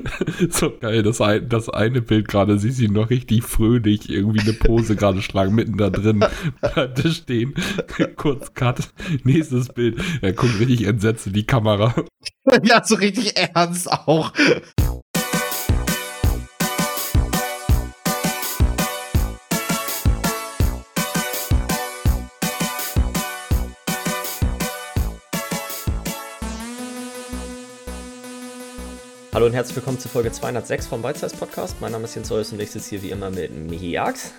so geil, das, ein, das eine Bild gerade, sie sie noch richtig fröhlich irgendwie eine Pose gerade schlagen, mitten da drin, da stehen, kurz Cut, nächstes Bild, er guckt richtig entsetzt in die Kamera. Ja, so richtig ernst auch. Hallo und herzlich willkommen zu Folge 206 vom Bite Podcast. Mein Name ist Jens Zeus und ich sitze hier wie immer mit Michi Jax.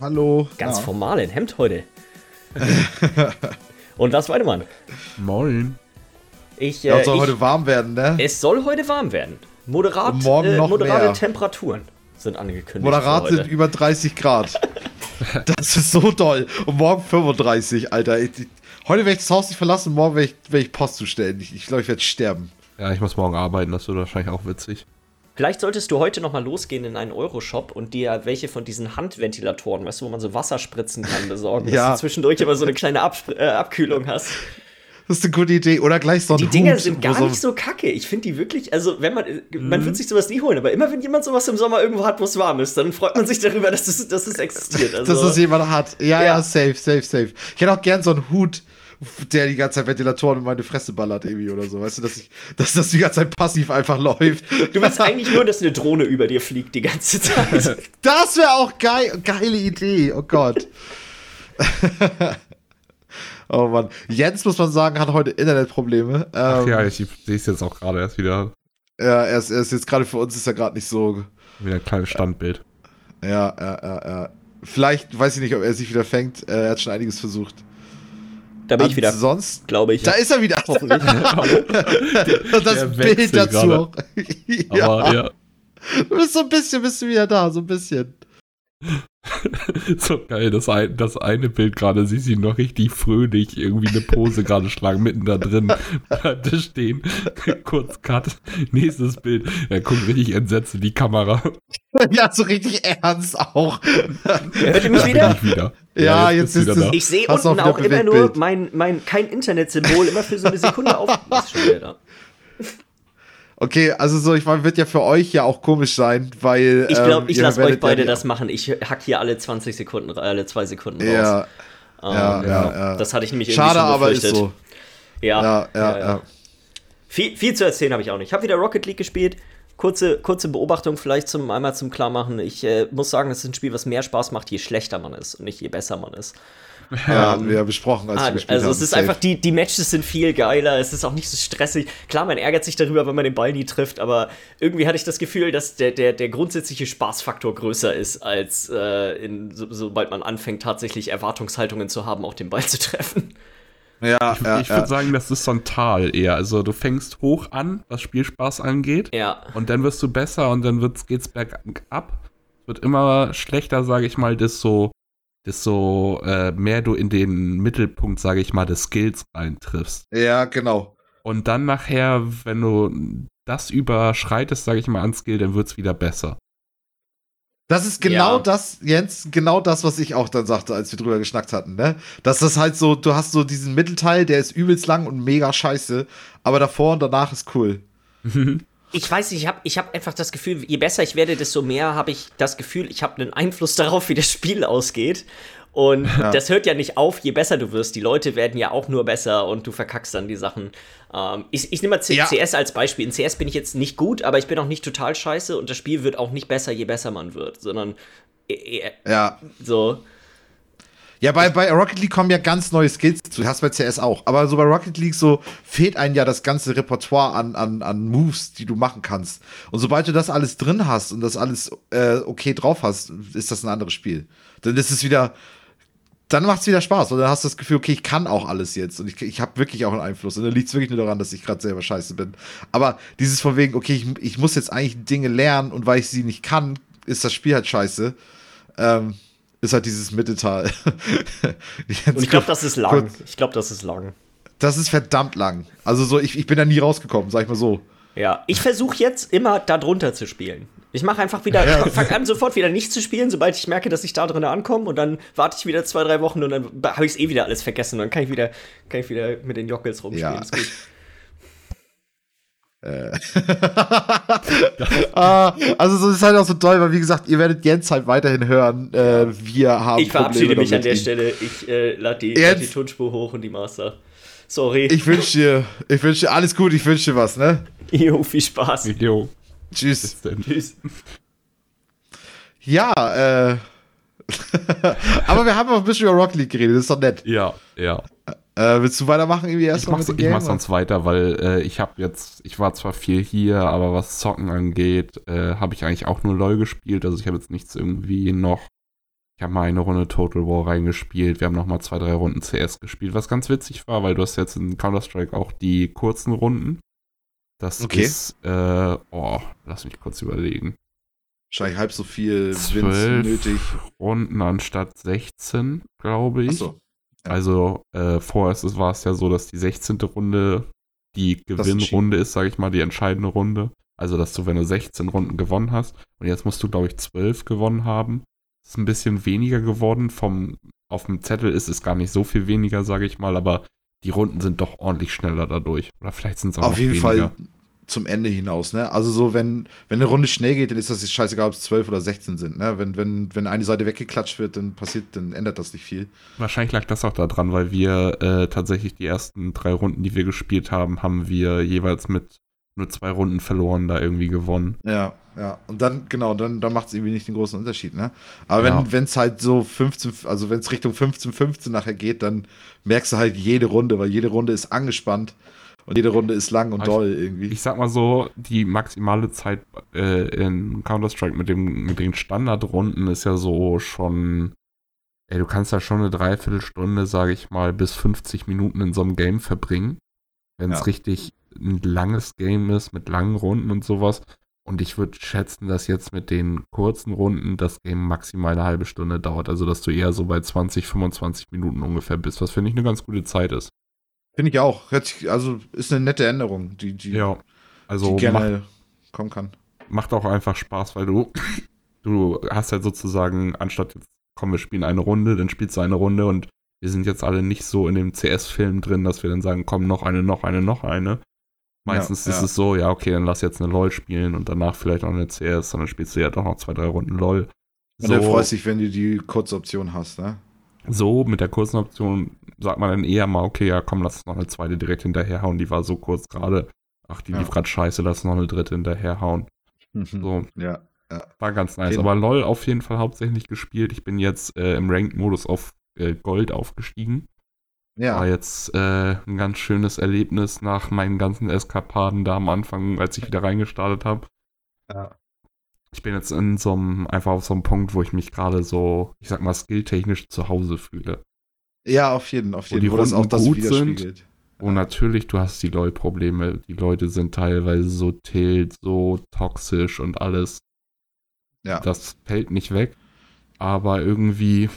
Hallo. Ganz ja. formal in Hemd heute. und Lars Weidemann. Moin. Ich, äh, ja, es soll ich, heute warm werden, ne? Es soll heute warm werden. Moderat, morgen äh, noch moderate mehr. Temperaturen sind angekündigt. Moderat sind über 30 Grad. das ist so toll. Und morgen 35, Alter. Ich, heute werde ich das Haus nicht verlassen, morgen werde ich, werd ich Post zustellen. Ich, ich glaube, ich werde sterben. Ja, ich muss morgen arbeiten, das wird wahrscheinlich auch witzig. Vielleicht solltest du heute nochmal losgehen in einen Euroshop und dir welche von diesen Handventilatoren, weißt du, wo man so Wasser spritzen kann, besorgen, ja. dass du zwischendurch immer so eine kleine Ab äh, Abkühlung hast. Das ist eine gute Idee. Oder gleich so ein Die Dinger Hut, sind gar so nicht so kacke. Ich finde die wirklich, also wenn man, mhm. man wird sich sowas nie holen, aber immer wenn jemand sowas im Sommer irgendwo hat, wo es warm ist, dann freut man sich darüber, dass es, dass es existiert. Also, dass es jemand hat. Ja, ja, ja, safe, safe, safe. Ich hätte auch gern so einen Hut, der die ganze Zeit Ventilatoren in meine Fresse ballert irgendwie oder so. Weißt du, dass, ich, dass das die ganze Zeit passiv einfach läuft. Du willst eigentlich nur, dass eine Drohne über dir fliegt die ganze Zeit. Das wäre auch geil. Geile Idee. Oh Gott. oh Mann. Jens, muss man sagen, hat heute Internetprobleme. Ach ja, ähm, ich sehe es jetzt auch gerade erst wieder. Ja, er ist, er ist jetzt gerade für uns ist er gerade nicht so. Wieder ein kleines Standbild. Ja, ja, ja, ja. Vielleicht, weiß ich nicht, ob er sich wieder fängt. Er hat schon einiges versucht. Da bin ich wieder. Sonst, glaube ich. Da ist er wieder. Hoffentlich. Und das Bild dazu. ja. Aber, ja. Du bist so ein bisschen, bist du wieder da, so ein bisschen. so geil, das, ein, das eine Bild gerade, sie sie noch richtig fröhlich irgendwie eine Pose gerade schlagen, mitten da drin, da stehen, kurz Cut, nächstes Bild, er guckt richtig entsetzt in die Kamera. Ja, so richtig ernst auch. Hört ihr mich wieder? wieder? Ja, ja, jetzt, jetzt ist es. Ich sehe unten auch immer nur mein, mein kein Internetsymbol immer für so eine Sekunde auf. Ist schon wieder da? Okay, also so, ich meine, wird ja für euch ja auch komisch sein, weil. Ich glaube, ähm, ich lasse euch beide ja das machen. Ich hack hier alle 20 Sekunden, alle zwei Sekunden raus. Ja, ähm, ja, ja, ja, Das hatte ich nämlich irgendwie Schade, schon aber ist so. Ja, ja, ja. ja. Viel, viel zu erzählen habe ich auch nicht. Ich habe wieder Rocket League gespielt. Kurze, kurze Beobachtung vielleicht zum einmal zum Klarmachen. Ich äh, muss sagen, es ist ein Spiel, was mehr Spaß macht, je schlechter man ist und nicht je besser man ist. Ja, haben wir ja besprochen, als ah, wir gespielt Also haben. es ist Safe. einfach, die, die Matches sind viel geiler, es ist auch nicht so stressig. Klar, man ärgert sich darüber, wenn man den Ball nie trifft, aber irgendwie hatte ich das Gefühl, dass der, der, der grundsätzliche Spaßfaktor größer ist, als äh, in, so, sobald man anfängt, tatsächlich Erwartungshaltungen zu haben, auch den Ball zu treffen. Ja, ich, ja, ich würde ja. sagen, das ist so ein Tal eher. Also du fängst hoch an, was Spielspaß angeht. Ja. Und dann wirst du besser und dann wird's, geht's bergab. Es wird immer schlechter, sage ich mal, desto desto äh, mehr du in den Mittelpunkt, sage ich mal, des Skills reintriffst. Ja, genau. Und dann nachher, wenn du das überschreitest, sage ich mal, an Skill, dann wird es wieder besser. Das ist genau ja. das, Jens, genau das, was ich auch dann sagte, als wir drüber geschnackt hatten, ne? Dass das halt so, du hast so diesen Mittelteil, der ist übelst lang und mega scheiße, aber davor und danach ist cool. ich weiß nicht, ich habe ich hab einfach das Gefühl, je besser ich werde, desto mehr habe ich das Gefühl, ich habe einen Einfluss darauf, wie das Spiel ausgeht. Und ja. das hört ja nicht auf, je besser du wirst. Die Leute werden ja auch nur besser und du verkackst dann die Sachen. Ähm, ich, ich nehme mal C ja. CS als Beispiel. In CS bin ich jetzt nicht gut, aber ich bin auch nicht total scheiße und das Spiel wird auch nicht besser, je besser man wird, sondern äh, ja. so. Ja, bei, bei Rocket League kommen ja ganz neue Skills zu. Hast bei CS auch. Aber so bei Rocket League so fehlt einem ja das ganze Repertoire an, an, an Moves, die du machen kannst. Und sobald du das alles drin hast und das alles äh, okay drauf hast, ist das ein anderes Spiel. Dann ist es wieder, dann macht es wieder Spaß. Und dann hast du das Gefühl, okay, ich kann auch alles jetzt. Und ich, ich habe wirklich auch einen Einfluss. Und dann liegt es wirklich nur daran, dass ich gerade selber scheiße bin. Aber dieses von wegen, okay, ich, ich muss jetzt eigentlich Dinge lernen und weil ich sie nicht kann, ist das Spiel halt scheiße. Ähm, ist halt dieses Mitteltal. Und ich glaube, das ist lang. Ich glaube, das ist lang. Das ist verdammt lang. Also so, ich, ich bin da nie rausgekommen, sag ich mal so. Ja, ich versuche jetzt immer da drunter zu spielen. Ich mache einfach wieder, ja. fange an sofort wieder nicht zu spielen, sobald ich merke, dass ich da drin ankomme und dann warte ich wieder zwei, drei Wochen und dann habe ich es eh wieder alles vergessen und dann kann ich wieder, kann ich wieder mit den Jockels rumspielen. Ja. Äh. ah, also so ist halt auch so toll, weil wie gesagt, ihr werdet Jens halt weiterhin hören. Äh, wir haben. Ich verabschiede mich an der ihm. Stelle. Ich äh, lade die, lad die Tonspur hoch und die Master. Sorry. Ich wünsche dir, ich wünsche dir alles gut, ich wünsche dir was, ne? Jo, viel Spaß. Jo. Tschüss. Tschüss. Ja, äh. Aber wir haben auch ein bisschen über Rocket League geredet, das ist doch nett. Ja, ja. Äh, willst du weitermachen irgendwie erstmal? Ich, mach's, ich mach sonst weiter, weil äh, ich habe jetzt, ich war zwar viel hier, aber was Zocken angeht, äh, habe ich eigentlich auch nur LOL gespielt. Also ich habe jetzt nichts irgendwie noch. Ich habe mal eine Runde Total War reingespielt. Wir haben noch mal zwei, drei Runden CS gespielt, was ganz witzig war, weil du hast jetzt in Counter-Strike auch die kurzen Runden. Das okay. ist, äh, oh, lass mich kurz überlegen. Wahrscheinlich halb so viel Wins nötig. Runden anstatt 16, glaube ich. Ach so. Also äh, vorher war es ja so, dass die 16. Runde die Gewinnrunde ist, sage ich mal, die entscheidende Runde. Also, dass du, wenn du 16 Runden gewonnen hast, und jetzt musst du, glaube ich, 12 gewonnen haben. Ist ein bisschen weniger geworden. Vom, auf dem Zettel ist es gar nicht so viel weniger, sage ich mal, aber die Runden sind doch ordentlich schneller dadurch. Oder vielleicht sind es auch Auf jeden weniger. Fall zum Ende hinaus, ne? Also so, wenn, wenn eine Runde schnell geht, dann ist das scheißegal, ob es 12 oder 16 sind, ne? Wenn, wenn, wenn eine Seite weggeklatscht wird, dann passiert, dann ändert das nicht viel. Wahrscheinlich lag das auch daran, weil wir äh, tatsächlich die ersten drei Runden, die wir gespielt haben, haben wir jeweils mit nur zwei Runden verloren, da irgendwie gewonnen. Ja, ja. Und dann, genau, dann, dann macht es irgendwie nicht den großen Unterschied, ne? Aber ja. wenn es halt so 15, also wenn es Richtung 15, 15 nachher geht, dann merkst du halt jede Runde, weil jede Runde ist angespannt. Und jede Runde ist lang und doll irgendwie. Ich sag mal so, die maximale Zeit äh, in Counter-Strike mit, mit den Standardrunden ist ja so schon. Ey, du kannst ja schon eine Dreiviertelstunde, sage ich mal, bis 50 Minuten in so einem Game verbringen. Wenn es ja. richtig ein langes Game ist, mit langen Runden und sowas. Und ich würde schätzen, dass jetzt mit den kurzen Runden das Game maximal eine halbe Stunde dauert. Also, dass du eher so bei 20, 25 Minuten ungefähr bist, was finde ich eine ganz gute Zeit ist. Finde ich auch. Also ist eine nette Änderung, die, die, ja, also die gerne macht, kommen kann. Macht auch einfach Spaß, weil du, du hast halt sozusagen, anstatt jetzt, komm, wir spielen eine Runde, dann spielst du eine Runde und wir sind jetzt alle nicht so in dem CS-Film drin, dass wir dann sagen, komm, noch eine, noch eine, noch eine. Meistens ja, ist ja. es so, ja, okay, dann lass jetzt eine LOL spielen und danach vielleicht noch eine CS, und dann spielst du ja doch noch zwei, drei Runden LOL. Und so, dann freust dich, wenn du die kurze Option hast, ne? So, mit der kurzen Option sagt man dann eher mal, okay, ja, komm, lass noch eine zweite direkt hinterherhauen. Die war so kurz gerade. Ach, die ja. lief gerade scheiße, lass noch eine dritte hinterherhauen. Mhm. So. Ja, ja. War ganz nice. Aber LOL auf jeden Fall hauptsächlich gespielt. Ich bin jetzt äh, im Ranked-Modus auf äh, Gold aufgestiegen. Ja. War jetzt äh, ein ganz schönes Erlebnis nach meinen ganzen Eskapaden da am Anfang, als ich wieder reingestartet habe. Ja. Ich bin jetzt in so einem, einfach auf so einem Punkt, wo ich mich gerade so, ich sag mal, skilltechnisch zu Hause fühle. Ja, auf jeden, auf jeden. Wo die Runden auch das gut sind. Und natürlich, du hast die LOL-Probleme. Die Leute sind teilweise so tilt, so toxisch und alles. Ja. Das fällt nicht weg. Aber irgendwie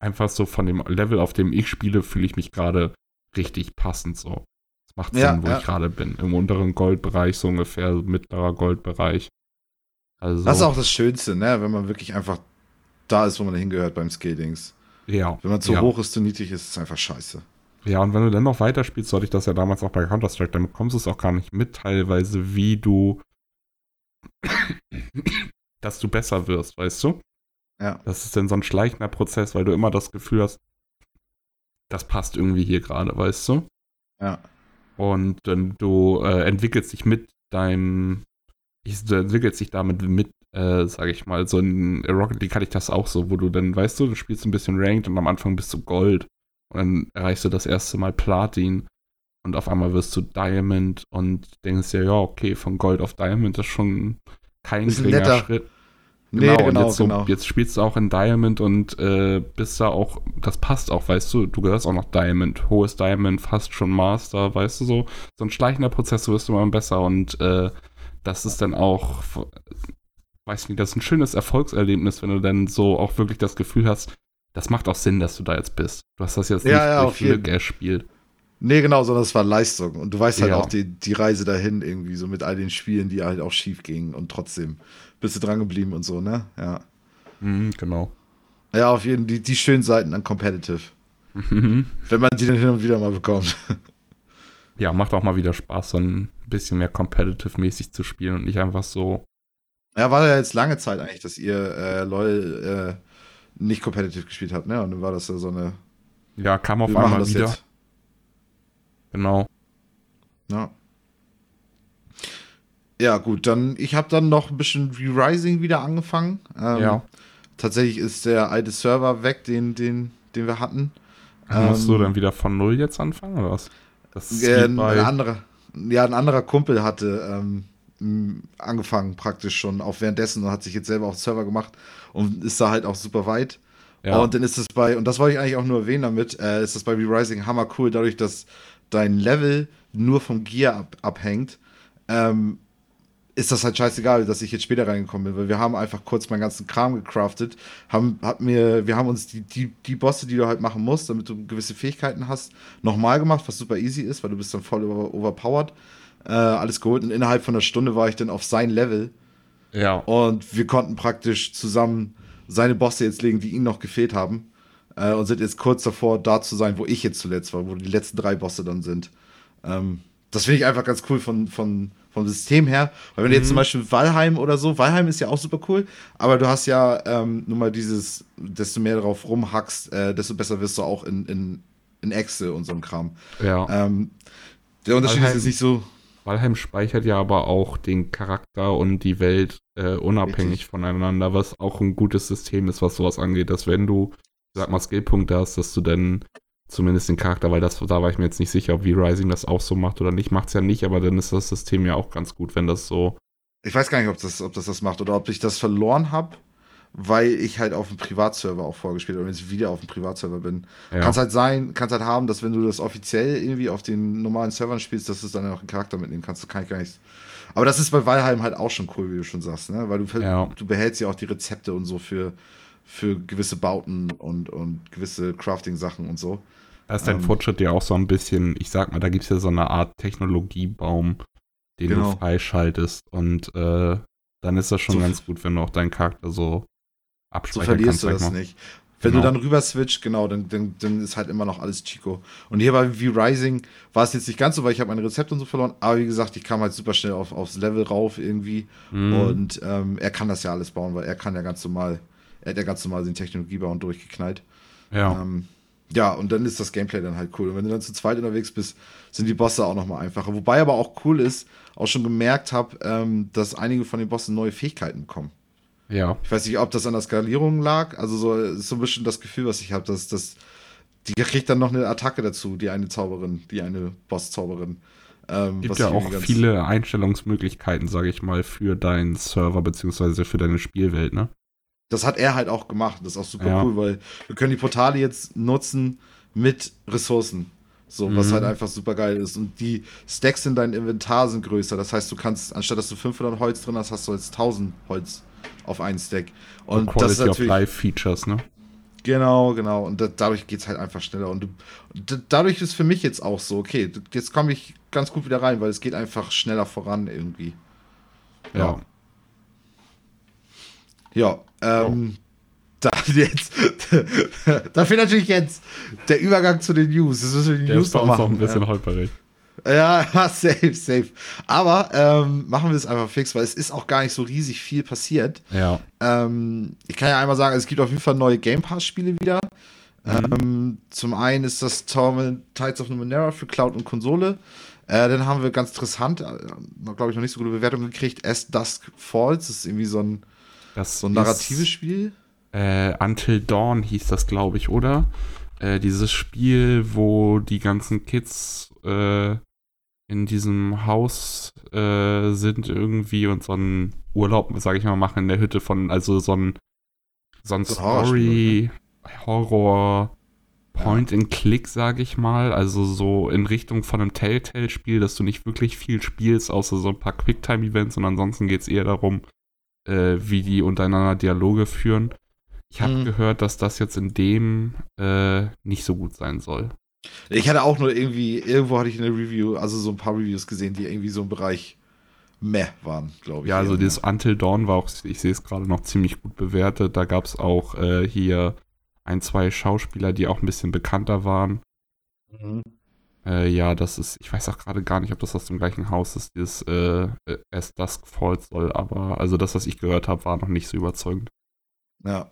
einfach so von dem Level, auf dem ich spiele, fühle ich mich gerade richtig passend so. Es macht Sinn, ja, wo ja. ich gerade bin. Im unteren Goldbereich, so ungefähr mittlerer Goldbereich. Also, das ist auch das Schönste, ne? Wenn man wirklich einfach da ist, wo man hingehört beim Skatings. Ja. Wenn man zu ja. hoch ist, zu niedrig ist, ist es einfach scheiße. Ja, und wenn du dann noch weiterspielst, sollte ich das ja damals auch bei Counter-Strike, dann bekommst du es auch gar nicht mit, teilweise, wie du, dass du besser wirst, weißt du? Ja. Das ist dann so ein schleichender Prozess, weil du immer das Gefühl hast, das passt irgendwie hier gerade, weißt du? Ja. Und dann du äh, entwickelst dich mit deinem, du entwickelst dich damit mit äh, sage ich mal, so in Rocket League hatte ich das auch so, wo du dann, weißt du, du spielst ein bisschen Ranked und am Anfang bist du Gold und dann erreichst du das erste Mal Platin und auf einmal wirst du Diamond und denkst dir, ja, okay, von Gold auf Diamond ist schon kein ist geringer Schritt. Genau, nee, genau, und jetzt, so, genau. jetzt spielst du auch in Diamond und äh, bist da auch, das passt auch, weißt du, du gehörst auch noch Diamond, hohes Diamond, fast schon Master, weißt du so, so ein schleichender Prozess, du wirst immer besser und äh, das ist dann auch weiß nicht, das ist ein schönes Erfolgserlebnis, wenn du dann so auch wirklich das Gefühl hast, das macht auch Sinn, dass du da jetzt bist. Du hast das jetzt ja, nicht ja, durch Glück erspielt. Nee, genau, sondern es war Leistung. Und du weißt halt ja. auch die, die Reise dahin irgendwie, so mit all den Spielen, die halt auch schief gingen und trotzdem bist du dran geblieben und so, ne? Ja. Mhm, genau. Ja, auf jeden Fall die, die schönen Seiten an Competitive. Mhm. Wenn man die dann hin und wieder mal bekommt. Ja, macht auch mal wieder Spaß, so ein ein bisschen mehr competitive-mäßig zu spielen und nicht einfach so. Ja, war ja jetzt lange Zeit eigentlich, dass ihr äh, LOL äh, nicht competitive gespielt habt, ne? Und dann war das ja so eine. Ja, kam auf einmal wieder. Jetzt. Genau. Ja. Ja, gut, dann, ich habe dann noch ein bisschen Re-Rising wieder angefangen. Ähm, ja. Tatsächlich ist der alte Server weg, den, den, den wir hatten. Musst ähm, du dann wieder von Null jetzt anfangen, oder was? Das äh, ein, anderer, ja, ein anderer Kumpel hatte ähm, angefangen praktisch schon auch währenddessen und hat sich jetzt selber auf den Server gemacht und ist da halt auch super weit. Ja. Und dann ist es bei, und das wollte ich eigentlich auch nur erwähnen damit, äh, ist das bei Re-Rising hammer cool, dadurch, dass dein Level nur vom Gear ab, abhängt, ähm, ist das halt scheißegal, dass ich jetzt später reingekommen bin, weil wir haben einfach kurz meinen ganzen Kram gecraftet, haben, hat mir, wir haben uns die, die, die Bosse, die du halt machen musst, damit du gewisse Fähigkeiten hast, nochmal gemacht, was super easy ist, weil du bist dann voll over, overpowered. Äh, alles geholt und innerhalb von einer Stunde war ich dann auf sein Level. Ja. Und wir konnten praktisch zusammen seine Bosse jetzt legen, die ihm noch gefehlt haben. Äh, und sind jetzt kurz davor, da zu sein, wo ich jetzt zuletzt war, wo die letzten drei Bosse dann sind. Ähm, das finde ich einfach ganz cool von, von, vom System her. Weil wenn du jetzt zum mhm. Beispiel Valheim oder so, Valheim ist ja auch super cool, aber du hast ja ähm, nur mal dieses, desto mehr darauf rumhackst, äh, desto besser wirst du auch in, in, in Excel und so ein Kram. Ja. Ähm, der Unterschied Valheim, ist nicht so. Valheim speichert ja aber auch den Charakter und die Welt äh, unabhängig Richtig. voneinander, was auch ein gutes System ist, was sowas angeht, dass wenn du, sag mal, Skillpunkte hast, dass du dann zumindest den Charakter, weil das, da war ich mir jetzt nicht sicher, ob V-Rising das auch so macht oder nicht. Macht es ja nicht, aber dann ist das System ja auch ganz gut, wenn das so. Ich weiß gar nicht, ob das, ob das das macht oder ob ich das verloren habe, weil ich halt auf dem Privatserver auch vorgespielt habe und jetzt wieder auf dem Privatserver bin. Ja. Kann es halt sein, kann es halt haben, dass wenn du das offiziell irgendwie auf den normalen Servern spielst, dass du dann auch einen Charakter mitnehmen kannst. Das kann ich gar nicht. Aber das ist bei Valheim halt auch schon cool, wie du schon sagst, ne? Weil du, ja. du behältst ja auch die Rezepte und so für, für gewisse Bauten und, und gewisse Crafting-Sachen und so. Da ist dein ähm, Fortschritt ja auch so ein bisschen, ich sag mal, da gibt es ja so eine Art Technologiebaum, den genau. du freischaltest. Und äh, dann ist das schon so ganz gut, wenn du auch deinen Charakter so so verlierst du das nicht. Wenn genau. du dann rüber switcht, genau, dann, dann, dann ist halt immer noch alles Chico. Und hier bei V-Rising war es jetzt nicht ganz so, weil ich habe mein Rezept und so verloren. Aber wie gesagt, ich kam halt super schnell auf, aufs Level rauf irgendwie. Mm. Und ähm, er kann das ja alles bauen, weil er kann ja ganz normal, er hat ja ganz normal den Technologiebauen durchgeknallt. Ja. Ähm, ja, und dann ist das Gameplay dann halt cool. Und wenn du dann zu zweit unterwegs bist, sind die Bosse auch nochmal einfacher. Wobei aber auch cool ist, auch schon gemerkt habe, ähm, dass einige von den Bossen neue Fähigkeiten bekommen. Ja. Ich weiß nicht, ob das an der Skalierung lag. Also so ist so ein bisschen das Gefühl, was ich habe, dass das die kriegt dann noch eine Attacke dazu, die eine Zauberin, die eine Boss-Zauberin. Ähm, gibt ja auch viele Einstellungsmöglichkeiten, sage ich mal, für deinen Server beziehungsweise für deine Spielwelt, ne? das hat er halt auch gemacht. Das ist auch super ja. cool, weil wir können die Portale jetzt nutzen mit Ressourcen. So, mhm. was halt einfach super geil ist. Und die Stacks in deinem Inventar sind größer. Das heißt, du kannst, anstatt dass du 500 Holz drin hast, hast du jetzt 1000 Holz auf einen Stack. Und, Und das ist natürlich. Live-Features, ne? Genau, genau. Und da, dadurch geht es halt einfach schneller. Und, du, dadurch ist für mich jetzt auch so, okay, jetzt komme ich ganz gut wieder rein, weil es geht einfach schneller voran irgendwie. Ja. Ja, ja ähm, da jetzt, da fehlt natürlich jetzt der Übergang zu den News. Das müssen wir die der News ist noch machen. ein bisschen ja. holperig. Ja, safe, safe. Aber ähm, machen wir es einfach fix, weil es ist auch gar nicht so riesig viel passiert. Ja. Ähm, ich kann ja einmal sagen, es gibt auf jeden Fall neue Game Pass-Spiele wieder. Mhm. Ähm, zum einen ist das Torment Tides of Numenera für Cloud und Konsole. Äh, dann haben wir ganz interessant, äh, glaube ich, noch nicht so gute Bewertungen gekriegt, As Dusk Falls. Das ist irgendwie so ein das so ein narratives ist, Spiel? Äh, Until Dawn hieß das, glaube ich, oder? Äh, dieses Spiel, wo die ganzen Kids äh, in diesem Haus äh, sind irgendwie und so einen Urlaub, sage ich mal, machen in der Hütte von, also so ein, so ein Story, Horror, Point and Click, sage ich mal. Also so in Richtung von einem Telltale-Spiel, dass du nicht wirklich viel spielst, außer so ein paar Quicktime-Events und ansonsten geht es eher darum, äh, wie die untereinander Dialoge führen. Ich habe mhm. gehört, dass das jetzt in dem äh, nicht so gut sein soll. Ich hatte auch nur irgendwie, irgendwo hatte ich eine Review, also so ein paar Reviews gesehen, die irgendwie so im Bereich meh waren, glaube ich. Ja, also dieses Until Dawn war auch, ich sehe es gerade noch ziemlich gut bewertet. Da gab es auch äh, hier ein, zwei Schauspieler, die auch ein bisschen bekannter waren. Mhm. Äh, ja, das ist, ich weiß auch gerade gar nicht, ob das aus dem gleichen Haus ist, dieses äh, As Dusk Falls soll, aber also das, was ich gehört habe, war noch nicht so überzeugend. Ja.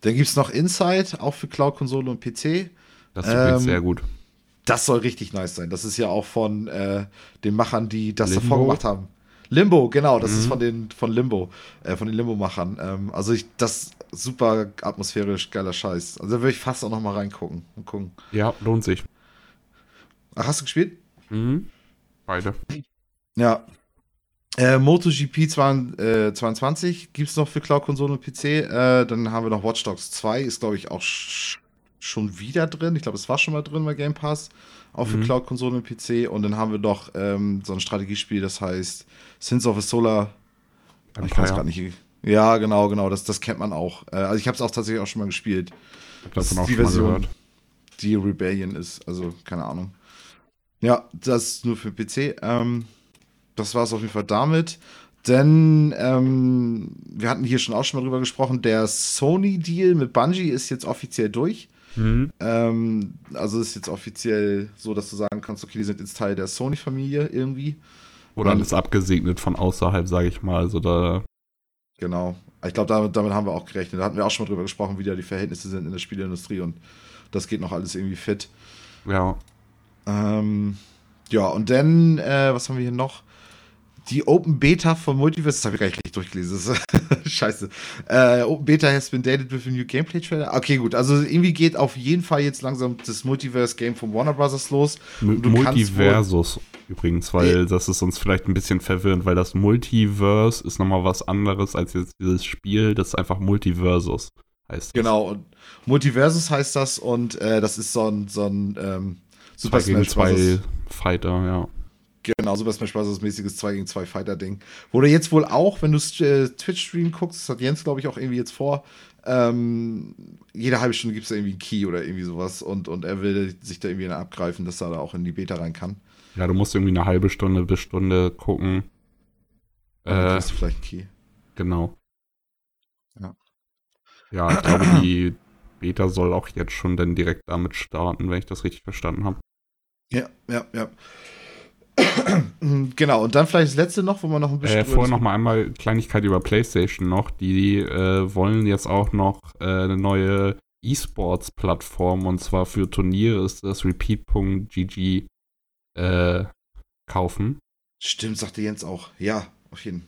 Dann gibt es noch Inside, auch für Cloud-Konsole und PC. Das ist ähm, sehr gut. Das soll richtig nice sein. Das ist ja auch von äh, den Machern, die das Limbo? davor gemacht haben. Limbo, genau, das mhm. ist von den von Limbo, äh, von den Limbo-Machern. Ähm, also ich, das super atmosphärisch geiler Scheiß. Also da würde ich fast auch noch mal reingucken und gucken. Ja, lohnt sich. Ach, hast du gespielt? Mhm. Beide. Ja. Äh, MotoGP 22 gibt es noch für Cloud-Konsole und PC. Äh, dann haben wir noch Watch Dogs 2, ist glaube ich auch schon wieder drin. Ich glaube, es war schon mal drin bei Game Pass. Auch für mhm. Cloud-Konsole und PC. Und dann haben wir noch ähm, so ein Strategiespiel, das heißt Sins of a Solar. Empire. Ich weiß gerade nicht. Ja, genau, genau. Das, das kennt man auch. Äh, also ich habe es auch tatsächlich auch schon mal gespielt. Ich davon auch die schon Version, mal gehört. Die Rebellion ist. Also keine Ahnung. Ja, das nur für PC. Ähm, das war es auf jeden Fall damit. Denn ähm, wir hatten hier schon auch schon mal drüber gesprochen, der Sony-Deal mit Bungie ist jetzt offiziell durch. Mhm. Ähm, also ist jetzt offiziell so, dass du sagen kannst, okay, die sind jetzt Teil der Sony-Familie irgendwie. Oder alles abgesegnet von außerhalb, sage ich mal. Also da. Genau. Ich glaube, damit, damit haben wir auch gerechnet. Da hatten wir auch schon mal drüber gesprochen, wie da die Verhältnisse sind in der Spieleindustrie und das geht noch alles irgendwie fit. Ja. Ähm, ja, und dann, äh, was haben wir hier noch? Die Open Beta von Multiverse, das habe ich gar nicht richtig durchgelesen. Scheiße. Äh, Open Beta has been dated with a new Gameplay Trailer. Okay, gut. Also irgendwie geht auf jeden Fall jetzt langsam das Multiverse Game von Warner Bros. los. M Multiversus übrigens, weil das ist uns vielleicht ein bisschen verwirrend, weil das Multiverse ist nochmal was anderes als jetzt dieses Spiel, das ist einfach Multiversus heißt. Das. Genau, und Multiversus heißt das und äh, das ist so ein, so ein ähm, Super zwei Smash Bros. Zwei Fighter, ja. Genau, Super Smash Bros. mäßiges 2 gegen 2 Fighter-Ding. Wo du jetzt wohl auch, wenn du äh, Twitch-Stream guckst, das hat Jens, glaube ich, auch irgendwie jetzt vor, ähm, jede halbe Stunde gibt es da irgendwie einen Key oder irgendwie sowas und, und er will sich da irgendwie abgreifen, dass er da auch in die Beta rein kann. Ja, du musst irgendwie eine halbe Stunde bis Stunde gucken. Dann äh, du vielleicht einen Key. Genau. Ja. Ja, ich glaube, die Beta soll auch jetzt schon dann direkt damit starten, wenn ich das richtig verstanden habe. Ja, ja, ja. genau, und dann vielleicht das letzte noch, wo man noch ein bisschen. Äh, vorher noch mal einmal Kleinigkeit über PlayStation noch. Die äh, wollen jetzt auch noch äh, eine neue E-Sports-Plattform und zwar für Turniere ist das Repeat.gg äh, kaufen. Stimmt, sagte Jens auch. Ja, auf jeden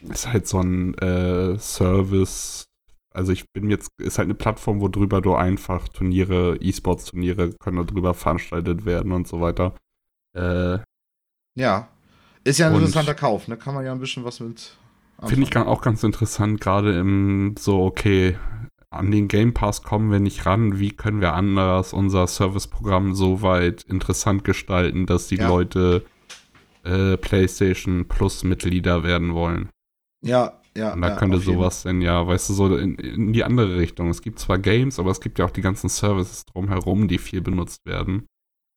Fall. Ist halt so ein äh, Service, also ich bin jetzt, ist halt eine Plattform, wo drüber du einfach Turniere, E-Sports-Turniere können darüber veranstaltet werden und so weiter. Äh, ja. Ist ja ein interessanter Kauf, ne? Kann man ja ein bisschen was mit. Finde ich auch ganz interessant, gerade im so, okay, an den Game Pass kommen wir nicht ran, wie können wir anders unser Serviceprogramm so weit interessant gestalten, dass die ja. Leute äh, PlayStation Plus Mitglieder werden wollen. Ja, ja, und da ja, könnte sowas denn ja, weißt du, so in, in, die andere Richtung. Es gibt zwar Games, aber es gibt ja auch die ganzen Services drumherum, die viel benutzt werden.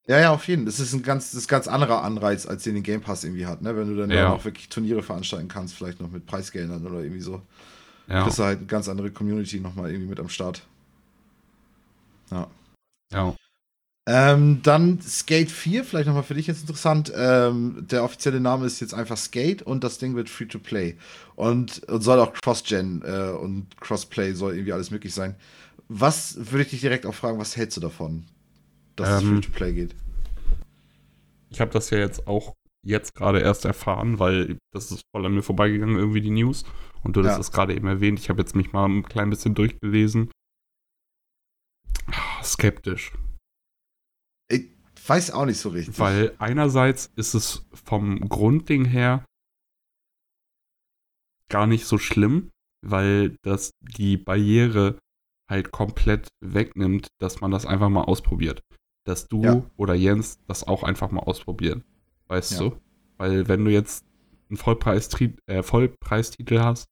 Ja, ja, auf jeden Fall. Das ist ein ganz, das ist ganz anderer Anreiz, als den den Game Pass irgendwie hat, ne? Wenn du dann ja. auch wirklich Turniere veranstalten kannst, vielleicht noch mit Preisgeldern oder irgendwie so. Ja. Das ist halt eine ganz andere Community nochmal irgendwie mit am Start. Ja. Ja. Ähm, dann Skate 4, vielleicht nochmal für dich jetzt interessant. Ähm, der offizielle Name ist jetzt einfach Skate und das Ding wird free to play. Und, und soll auch Cross-Gen äh, und Crossplay soll irgendwie alles möglich sein. Was würde ich dich direkt auch fragen, was hältst du davon, dass ähm, es free to play geht? Ich habe das ja jetzt auch jetzt gerade erst erfahren, weil das ist voll an mir vorbeigegangen, irgendwie die News. Und du hast es gerade eben erwähnt. Ich habe jetzt mich mal ein klein bisschen durchgelesen. Ah, skeptisch weiß auch nicht so richtig. Weil einerseits ist es vom Grundding her gar nicht so schlimm, weil das die Barriere halt komplett wegnimmt, dass man das einfach mal ausprobiert. Dass du ja. oder Jens das auch einfach mal ausprobieren. Weißt ja. du? Weil wenn du jetzt einen Vollpreistitel, äh, Vollpreistitel hast,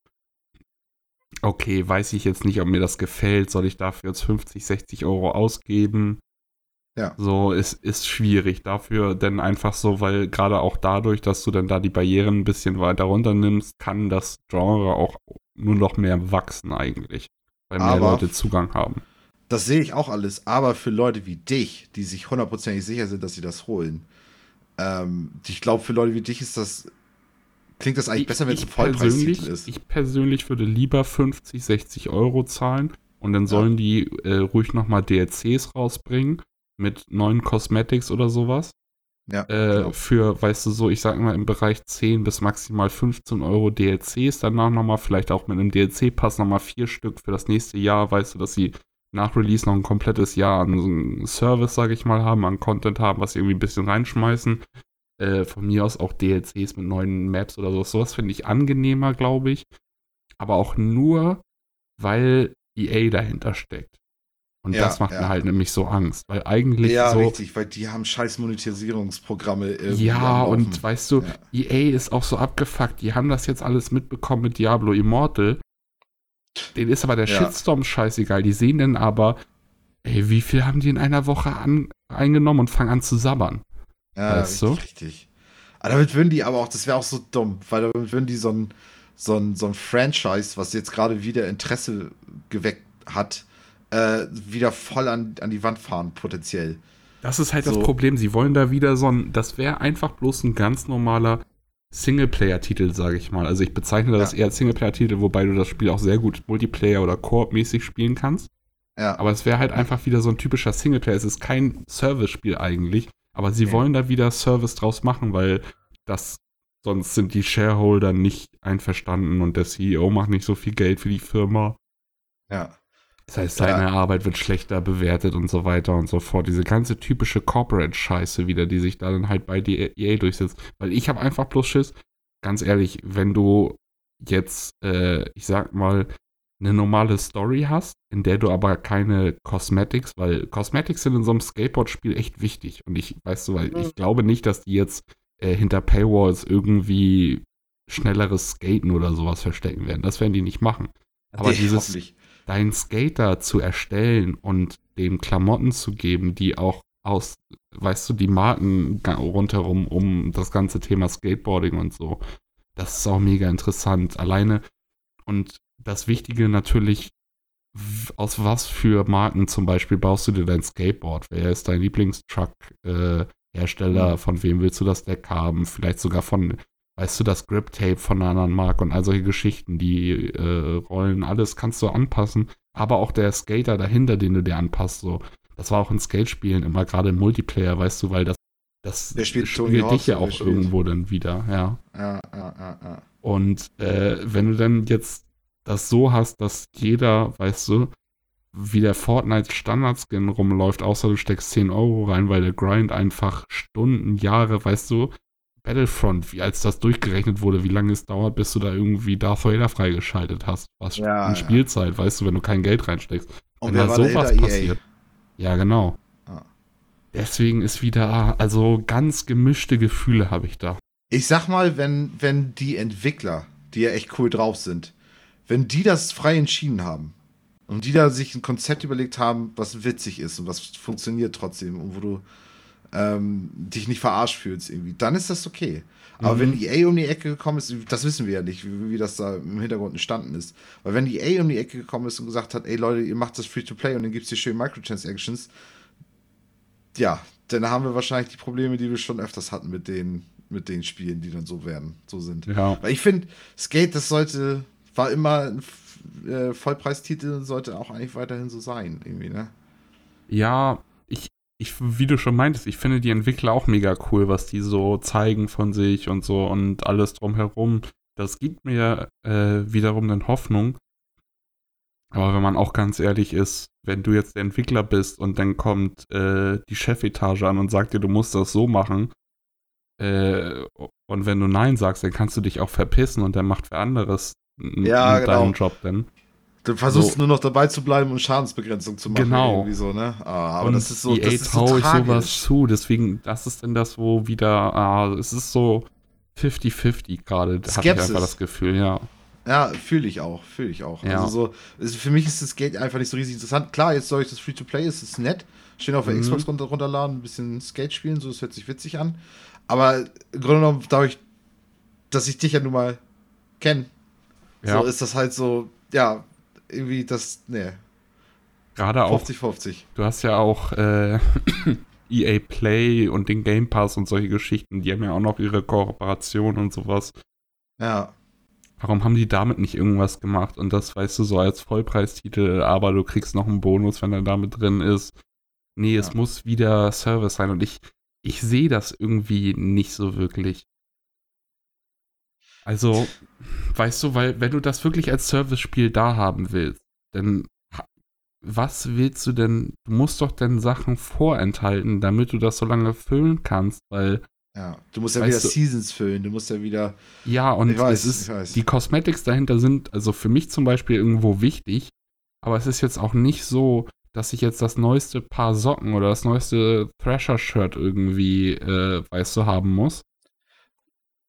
okay, weiß ich jetzt nicht, ob mir das gefällt, soll ich dafür jetzt 50, 60 Euro ausgeben? Ja. So ist, ist schwierig dafür, denn einfach so, weil gerade auch dadurch, dass du dann da die Barrieren ein bisschen weiter runter nimmst, kann das Genre auch nur noch mehr wachsen eigentlich, weil mehr Aber, Leute Zugang haben. Das sehe ich auch alles, aber für Leute wie dich, die sich hundertprozentig sicher sind, dass sie das holen, ähm, ich glaube, für Leute wie dich ist das, klingt das eigentlich Ich- besser, wenn es ein Vollpreistitel ist. Ich persönlich würde lieber 50, 60 Euro zahlen und dann sollen die äh, ruhig nochmal DLCs rausbringen mit neuen Cosmetics oder sowas. ja, Äh, für, weißt du, so, ich sag mal, im Bereich 10 bis maximal 15 Euro DLCs, danach nochmal, vielleicht auch mit einem DLC-Pass nochmal vier Stück für das nächste Jahr, weißt du, dass sie nach Release noch ein komplettes Jahr an so Service, sag ich mal, haben, an Content haben, was sie irgendwie ein bisschen reinschmeißen. Äh, von mir aus auch DLCs mit neuen Maps oder so. Sowas finde ich angenehmer, glaube ich. Aber auch nur, weil EA dahinter steckt. Und Ja, das macht ja. mir halt nämlich so Angst, weil eigentlich ja, so. richtig, weil die haben scheiß Monetisierungsprogramme. Ja, und weißt du, Ja. EA ist auch so abgefuckt. Die haben das jetzt alles mitbekommen mit Diablo Immortal. Denen ist aber der Ja. Shitstorm scheißegal. Die sehen dann aber, ey, wie viel haben die in einer Woche an, eingenommen und fangen an zu sabbern. Ja, Weißt richtig, du? richtig. Aber damit würden die aber auch, das wäre auch so dumm, weil damit würden die so ein, so ein, so ein Franchise, was jetzt gerade wieder Interesse geweckt hat, äh, wieder voll an, an die Wand fahren, potenziell. Das ist halt So. das Problem. Sie wollen da wieder so ein, das wäre einfach bloß ein ganz normaler Singleplayer-Titel, sage ich mal. Also ich bezeichne das Ja. eher als Singleplayer-Titel, wobei du das Spiel auch sehr gut Multiplayer oder Koop-mäßig spielen kannst. Ja, Aber es wäre halt einfach wieder so ein typischer Singleplayer. Es ist kein Service-Spiel eigentlich, aber sie Nee. wollen da wieder Service draus machen, weil das sonst sind die Shareholder nicht einverstanden und der CEO macht nicht so viel Geld für die Firma. ja. Das heißt, seine Ja. Arbeit wird schlechter bewertet und so weiter und so fort. Diese ganze typische Corporate-Scheiße wieder, die sich da dann halt bei EA durchsetzt. Weil ich habe einfach bloß Schiss, ganz ehrlich, wenn du jetzt, äh, ich sag mal, eine normale Story hast, in der du aber keine Cosmetics, weil Cosmetics sind in so einem Skateboard-Spiel echt wichtig. Und ich, weißt du, weil Mhm. ich glaube nicht, dass die jetzt äh, hinter Paywalls irgendwie schnelleres Skaten oder sowas verstecken werden. Das werden die nicht machen. Aber Nee, dieses-. Deinen Skater zu erstellen und dem Klamotten zu geben, die auch aus, weißt du, die Marken rundherum um das ganze Thema Skateboarding und so. Das ist auch mega interessant. Alleine und das Wichtige natürlich, aus was für Marken zum Beispiel baust du dir dein Skateboard? Wer ist dein Lieblingstruck-Hersteller? Mhm. Von wem willst du das Deck haben? Vielleicht sogar von weißt du, das Grip-Tape von einer anderen Marke und all solche Geschichten, die äh, Rollen, alles kannst du anpassen, aber auch der Skater dahinter, den du dir anpasst, so. Das war auch in Skate-Spielen immer gerade im Multiplayer, weißt du, weil das, das Der spielt Tony spiegelt Hawk, dich ja auch spielt. irgendwo dann wieder, ja. Ja, ja, ja, ja. Und äh, wenn du dann jetzt das so hast, dass jeder, weißt du, wie der Fortnite Standard-Skin rumläuft, außer du steckst 10 Euro rein, weil der Grind einfach Stunden, Jahre, weißt du, Battlefront, wie als das durchgerechnet wurde, wie lange es dauert, bis du da irgendwie Darth Vader freigeschaltet hast. Was Ja, in ja. Spielzeit, weißt du, wenn du kein Geld reinsteckst. Und wenn da sowas? EA? passiert. Ja, genau. Ja. Deswegen ist wieder, also ganz gemischte Gefühle habe ich da. Ich sag mal, wenn, wenn die Entwickler, die ja echt cool drauf sind, wenn die das frei entschieden haben und die da sich ein Konzept überlegt haben, was witzig ist und was funktioniert trotzdem und wo du ähm, dich nicht verarscht fühlst irgendwie, dann ist das okay. Aber Mhm. wenn EA um die Ecke gekommen ist, das wissen wir ja nicht, wie, wie das da im Hintergrund entstanden ist. Weil wenn EA um die Ecke gekommen ist und gesagt hat, ey Leute, ihr macht das Free-to-Play und dann gibt es hier schön Microtransactions, ja, dann haben wir wahrscheinlich die Probleme, die wir schon öfters hatten mit den, mit den Spielen, die dann so werden, so sind. Ja. Weil ich finde, Skate, das sollte, war immer ein äh, Vollpreistitel, sollte auch eigentlich weiterhin so sein, irgendwie, ne? Ja, ich, wie du schon meintest, ich finde die Entwickler auch mega cool, was die so zeigen von sich und so und alles drumherum. Das gibt mir äh, wiederum dann Hoffnung. Aber wenn man auch ganz ehrlich ist, wenn du jetzt der Entwickler bist und dann kommt äh, die Chefetage an und sagt dir, du musst das so machen, äh, und wenn du Nein sagst, dann kannst du dich auch verpissen und dann macht wer anderes Ja, genau. deinen Job dann. Du versuchst So. nur noch dabei zu bleiben und Schadensbegrenzung zu machen. Genau. Irgendwie so, ne? Ah, aber und das ist so, EA das ist so ich sowas zu. Deswegen, das ist denn das, wo wieder, ah, es ist so 50-50 gerade, hatte ich einfach das Gefühl, ja. Ja, fühle ich auch, fühle ich auch. Ja. Also so, es- für mich ist das Geld einfach nicht so riesig interessant. Klar, jetzt soll ich das Free-to-Play, es ist nett. Schön auf der Mhm. Xbox runter, runterladen, ein bisschen Skate spielen, so, das hört sich witzig an. Aber im Grunde genommen, dadurch, dass ich dich ja nun mal kenne, Ja. so ist das halt so, ja, irgendwie das, ne. Gerade auch. 50-50. Du hast ja auch äh, EA Play und den Game Pass und solche Geschichten. Die haben ja auch noch ihre Kooperation und sowas. Ja. Warum haben die damit nicht irgendwas gemacht? Und das weißt du so als Vollpreistitel, aber du kriegst noch einen Bonus, wenn er damit drin ist. Nee, ja. es muss wieder Service sein und ich, ich sehe das irgendwie nicht so wirklich. Also, weißt du, weil wenn du das wirklich als Service-Spiel da haben willst, dann was willst du denn? Du musst doch denn Sachen vorenthalten, damit du das so lange füllen kannst, weil ja, du musst ja wieder du, Seasons füllen, du musst ja wieder. Ja, und weiß, es ist, die Cosmetics dahinter sind also für mich zum Beispiel irgendwo wichtig, aber es ist jetzt auch nicht so, dass ich jetzt das neueste Paar Socken oder das neueste Thrasher-Shirt irgendwie, äh, weißt du, haben muss.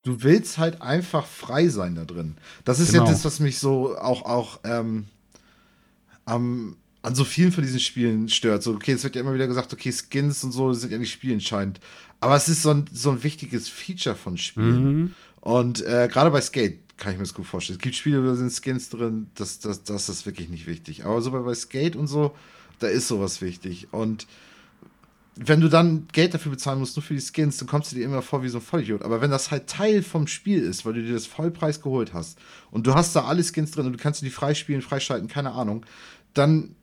Du willst halt einfach frei sein da drin. Das ist genau. ja das, was mich so auch, auch ähm, am an so vielen von diesen Spielen stört. So, okay, es wird ja immer wieder gesagt, okay, Skins und so sind ja nicht spielentscheidend. Aber es ist so ein, so ein wichtiges Feature von Spielen. Mhm. Und äh, gerade bei Skate kann ich mir das gut vorstellen. Es gibt Spiele, da sind Skins drin, das, das, das ist wirklich nicht wichtig. Aber so bei, bei Skate und so, da ist sowas wichtig. Und wenn du dann Geld dafür bezahlen musst, nur für die Skins, dann kommst du dir immer vor wie so ein Vollidiot. Aber wenn das halt Teil vom Spiel ist, weil du dir das Vollpreis geholt hast und du hast da alle Skins drin und du kannst die freispielen, freischalten, keine Ahnung, dann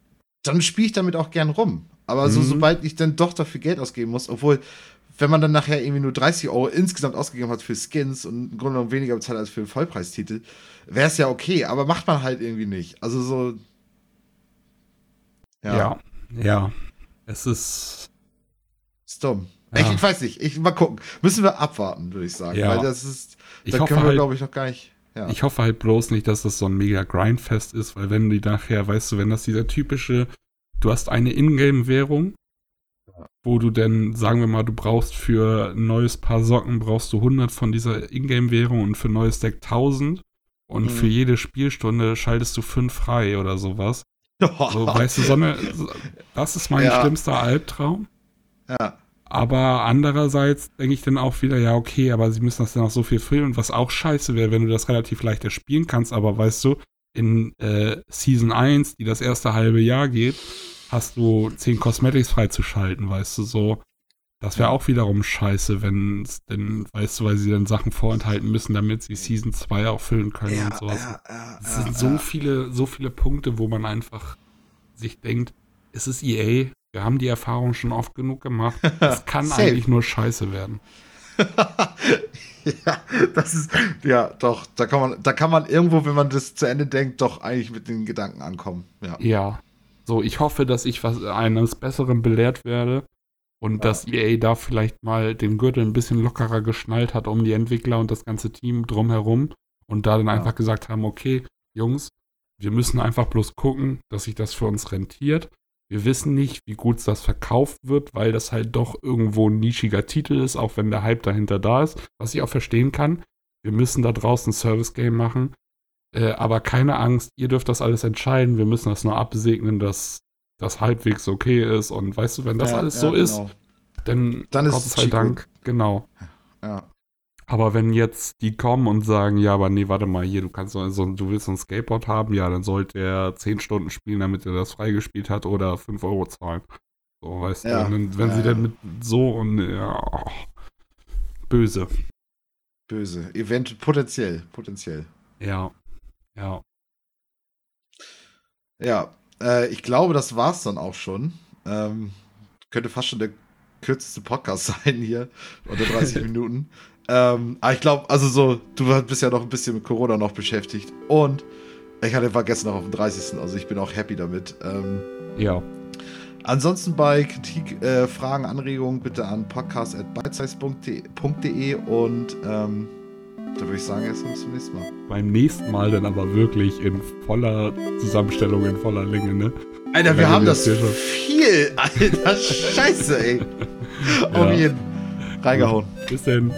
dann spiele ich damit auch gern rum. Aber so, mhm. sobald ich dann doch dafür Geld ausgeben muss, obwohl, wenn man dann nachher irgendwie nur 30 Euro insgesamt ausgegeben hat für Skins und im Grunde genommen weniger bezahlt als für einen Vollpreistitel, wäre es ja okay, aber macht man halt irgendwie nicht. Also so. Ja. Ja. ja. Es ist. Ist dumm. Ja. Ich, ich, weiß nicht, ich mal gucken. Müssen wir abwarten, würde ich sagen. Ja. Weil das ist. Da können wir, halt, glaube ich, noch gar nicht. Ja. Ich hoffe halt bloß nicht, dass das so ein mega Grindfest ist, weil wenn die nachher, weißt du, wenn das dieser typische, du hast eine Ingame-Währung, wo du denn, sagen wir mal, du brauchst für ein neues Paar Socken, brauchst du 100 von dieser Ingame-Währung und für ein neues Deck 1000 und mhm. für jede Spielstunde schaltest du 5 frei oder sowas. Oh. So, weißt du, so eine, das ist mein ja. schlimmster Albtraum. Ja. Aber andererseits denke ich dann auch wieder, ja, okay, aber sie müssen das dann auch so viel füllen. Und was auch scheiße wäre, wenn du das relativ leicht erspielen kannst, aber weißt du, in äh, Season 1, die das erste halbe Jahr geht, hast du 10 Cosmetics freizuschalten, weißt du, so. Das wäre auch wiederum scheiße, wenn es denn, weißt du, weil sie dann Sachen vorenthalten müssen, damit sie Season 2 auch füllen können ja, und sowas. Ja, ja, es sind so viele, so viele Punkte, wo man einfach sich denkt, es ist EA, wir haben die Erfahrung schon oft genug gemacht. Es kann eigentlich nur scheiße werden. ja, das ist, ja, doch, da kann man, da kann man irgendwo, wenn man das zu Ende denkt, doch eigentlich mit den Gedanken ankommen. Ja. ja. So, ich hoffe, dass ich was eines Besseren belehrt werde und ja. dass EA da vielleicht mal den Gürtel ein bisschen lockerer geschnallt hat um die Entwickler und das ganze Team drumherum und da dann ja. einfach gesagt haben, okay, Jungs, wir müssen einfach bloß gucken, dass sich das für uns rentiert wir wissen nicht, wie gut das verkauft wird, weil das halt doch irgendwo ein nischiger Titel ist, auch wenn der Hype dahinter da ist, was ich auch verstehen kann. Wir müssen da draußen ein Service-Game machen. Äh, aber keine Angst, ihr dürft das alles entscheiden. Wir müssen das nur absegnen, dass das halbwegs okay ist. Und weißt du, wenn das ja, alles ja, so genau. ist, dann, dann Gott sei Dank. Genau. Ja. Aber wenn jetzt die kommen und sagen, ja, aber nee, warte mal, hier, du kannst so, du willst so ein Skateboard haben, ja, dann sollte er 10 Stunden spielen, damit er das freigespielt hat oder 5 Euro zahlen. So, weißt ja. du, wenn, wenn ja, sie dann mit so und ja, oh, böse. Böse. Event potenziell, potenziell. Ja. Ja. Ja, äh, ich glaube, das war's dann auch schon. Ähm, könnte fast schon der kürzeste Podcast sein hier, unter 30 Minuten. Ähm, aber ich glaube, also so, du bist ja noch ein bisschen mit Corona noch beschäftigt. Und ich hatte vergessen noch auf dem 30. Also ich bin auch happy damit. Ähm, ja. Ansonsten bei Kritik, äh, Fragen, Anregungen bitte an podcast.bitesize.de und ähm, da würde ich sagen, erst bis zum nächsten Mal. Beim nächsten Mal dann aber wirklich in voller Zusammenstellung, in voller Länge, ne? Alter, wir haben das viel, Alter, scheiße, ey. Auf jeden. Reingehauen. Bis denn.